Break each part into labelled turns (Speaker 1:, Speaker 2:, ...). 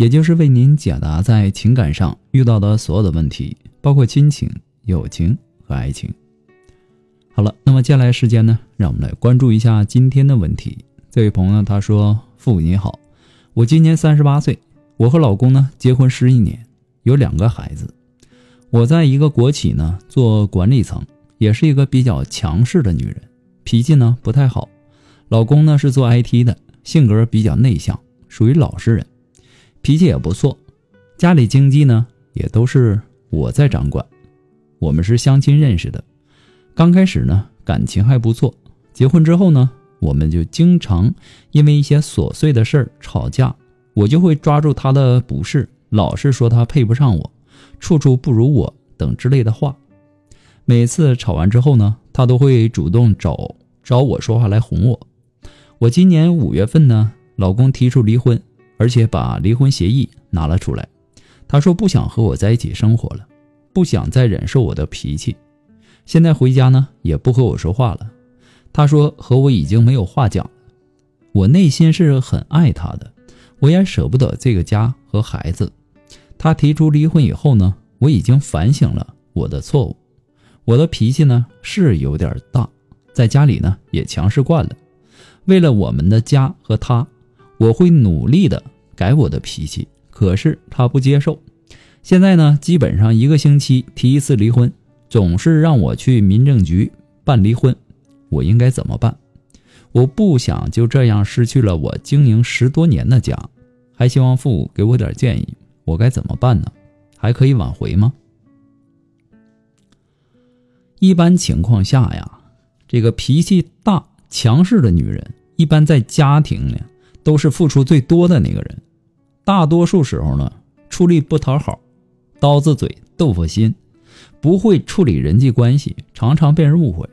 Speaker 1: 也就是为您解答在情感上遇到的所有的问题，包括亲情、友情和爱情。好了，那么接下来时间呢，让我们来关注一下今天的问题。这位朋友他说：“父母你好，我今年三十八岁，我和老公呢结婚十一年，有两个孩子。我在一个国企呢做管理层，也是一个比较强势的女人，脾气呢不太好。老公呢是做 IT 的，性格比较内向，属于老实人。”脾气也不错，家里经济呢也都是我在掌管。我们是相亲认识的，刚开始呢感情还不错。结婚之后呢，我们就经常因为一些琐碎的事儿吵架。我就会抓住他的不是，老是说他配不上我，处处不如我等之类的话。每次吵完之后呢，他都会主动找找我说话来哄我。我今年五月份呢，老公提出离婚。而且把离婚协议拿了出来，他说不想和我在一起生活了，不想再忍受我的脾气。现在回家呢，也不和我说话了。他说和我已经没有话讲。我内心是很爱他的，我也舍不得这个家和孩子。他提出离婚以后呢，我已经反省了我的错误。我的脾气呢是有点大，在家里呢也强势惯了。为了我们的家和他。我会努力的改我的脾气，可是他不接受。现在呢，基本上一个星期提一次离婚，总是让我去民政局办离婚。我应该怎么办？我不想就这样失去了我经营十多年的家，还希望父母给我点建议。我该怎么办呢？还可以挽回吗？一般情况下呀，这个脾气大、强势的女人，一般在家庭呢。都是付出最多的那个人，大多数时候呢，出力不讨好，刀子嘴豆腐心，不会处理人际关系，常常被人误会，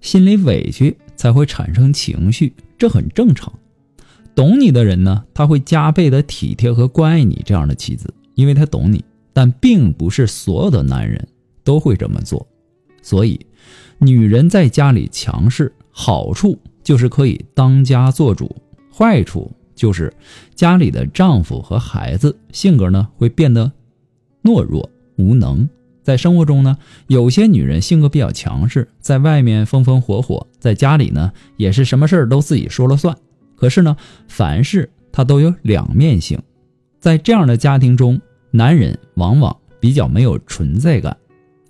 Speaker 1: 心里委屈才会产生情绪，这很正常。懂你的人呢，他会加倍的体贴和关爱你这样的妻子，因为他懂你。但并不是所有的男人都会这么做，所以，女人在家里强势，好处就是可以当家做主。坏处就是，家里的丈夫和孩子性格呢会变得懦弱无能。在生活中呢，有些女人性格比较强势，在外面风风火火，在家里呢也是什么事儿都自己说了算。可是呢，凡事它都有两面性，在这样的家庭中，男人往往比较没有存在感。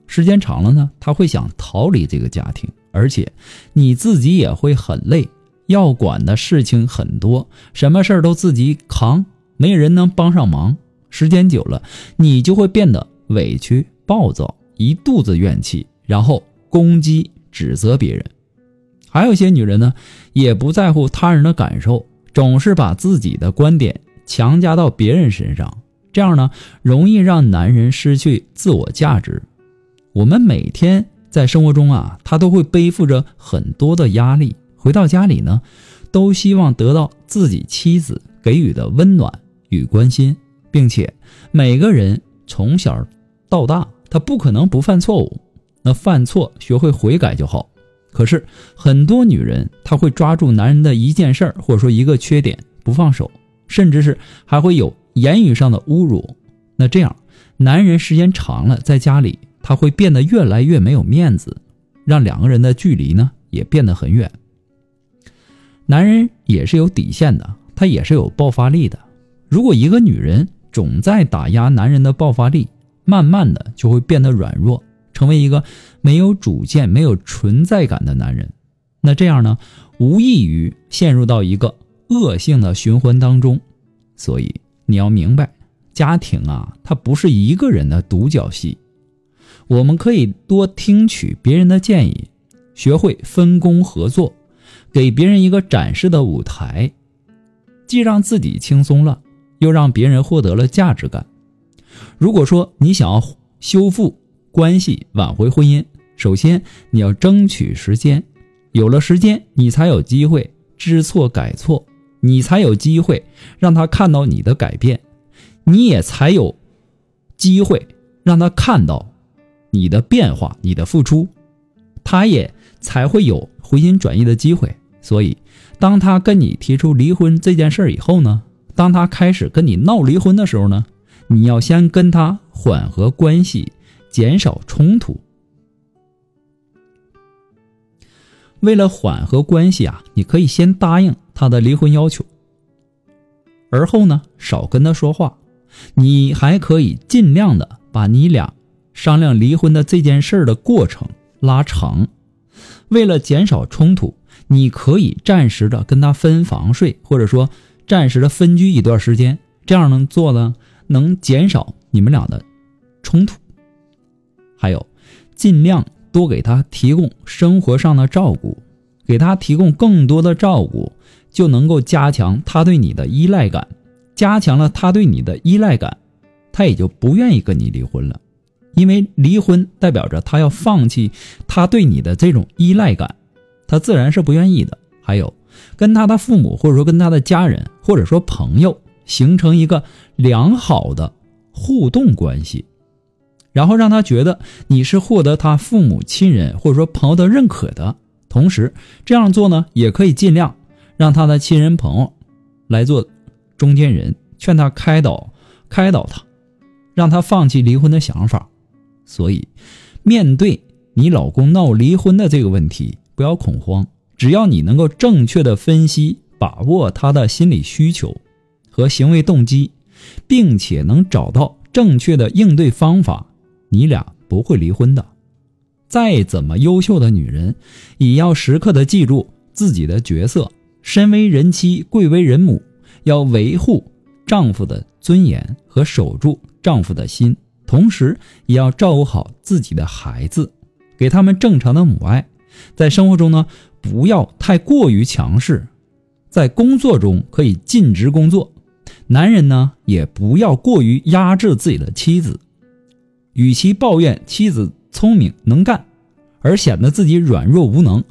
Speaker 1: 时间长了呢，他会想逃离这个家庭，而且你自己也会很累。要管的事情很多，什么事儿都自己扛，没人能帮上忙。时间久了，你就会变得委屈、暴躁，一肚子怨气，然后攻击、指责别人。还有些女人呢，也不在乎他人的感受，总是把自己的观点强加到别人身上，这样呢，容易让男人失去自我价值。我们每天在生活中啊，他都会背负着很多的压力。回到家里呢，都希望得到自己妻子给予的温暖与关心，并且每个人从小到大，他不可能不犯错误，那犯错学会悔改就好。可是很多女人，她会抓住男人的一件事儿或者说一个缺点不放手，甚至是还会有言语上的侮辱。那这样，男人时间长了，在家里他会变得越来越没有面子，让两个人的距离呢也变得很远。男人也是有底线的，他也是有爆发力的。如果一个女人总在打压男人的爆发力，慢慢的就会变得软弱，成为一个没有主见、没有存在感的男人。那这样呢，无异于陷入到一个恶性的循环当中。所以你要明白，家庭啊，它不是一个人的独角戏。我们可以多听取别人的建议，学会分工合作。给别人一个展示的舞台，既让自己轻松了，又让别人获得了价值感。如果说你想要修复关系、挽回婚姻，首先你要争取时间，有了时间，你才有机会知错改错，你才有机会让他看到你的改变，你也才有机会让他看到你的变化、你的付出，他也才会有回心转意的机会。所以，当他跟你提出离婚这件事儿以后呢，当他开始跟你闹离婚的时候呢，你要先跟他缓和关系，减少冲突。为了缓和关系啊，你可以先答应他的离婚要求，而后呢，少跟他说话。你还可以尽量的把你俩商量离婚的这件事的过程拉长。为了减少冲突。你可以暂时的跟他分房睡，或者说暂时的分居一段时间，这样能做呢，能减少你们俩的冲突。还有，尽量多给他提供生活上的照顾，给他提供更多的照顾，就能够加强他对你的依赖感。加强了他对你的依赖感，他也就不愿意跟你离婚了，因为离婚代表着他要放弃他对你的这种依赖感。他自然是不愿意的。还有，跟他的父母，或者说跟他的家人，或者说朋友，形成一个良好的互动关系，然后让他觉得你是获得他父母亲人或者说朋友的认可的。同时，这样做呢，也可以尽量让他的亲人朋友来做中间人，劝他开导开导他，让他放弃离婚的想法。所以，面对你老公闹离婚的这个问题。不要恐慌，只要你能够正确的分析、把握他的心理需求和行为动机，并且能找到正确的应对方法，你俩不会离婚的。再怎么优秀的女人，也要时刻的记住自己的角色。身为人妻，贵为人母，要维护丈夫的尊严和守住丈夫的心，同时也要照顾好自己的孩子，给他们正常的母爱。在生活中呢，不要太过于强势；在工作中可以尽职工作。男人呢，也不要过于压制自己的妻子。与其抱怨妻子聪明能干，而显得自己软弱无能，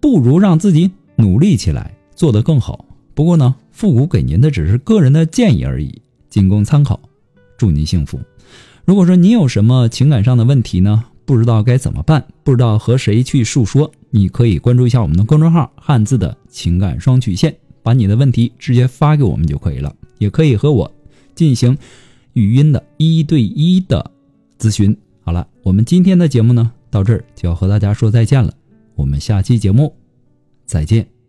Speaker 1: 不如让自己努力起来，做得更好。不过呢，复古给您的只是个人的建议而已，仅供参考。祝您幸福。如果说您有什么情感上的问题呢？不知道该怎么办，不知道和谁去诉说，你可以关注一下我们的公众号“汉字的情感双曲线”，把你的问题直接发给我们就可以了。也可以和我进行语音的一对一的咨询。好了，我们今天的节目呢，到这儿就要和大家说再见了。我们下期节目再见。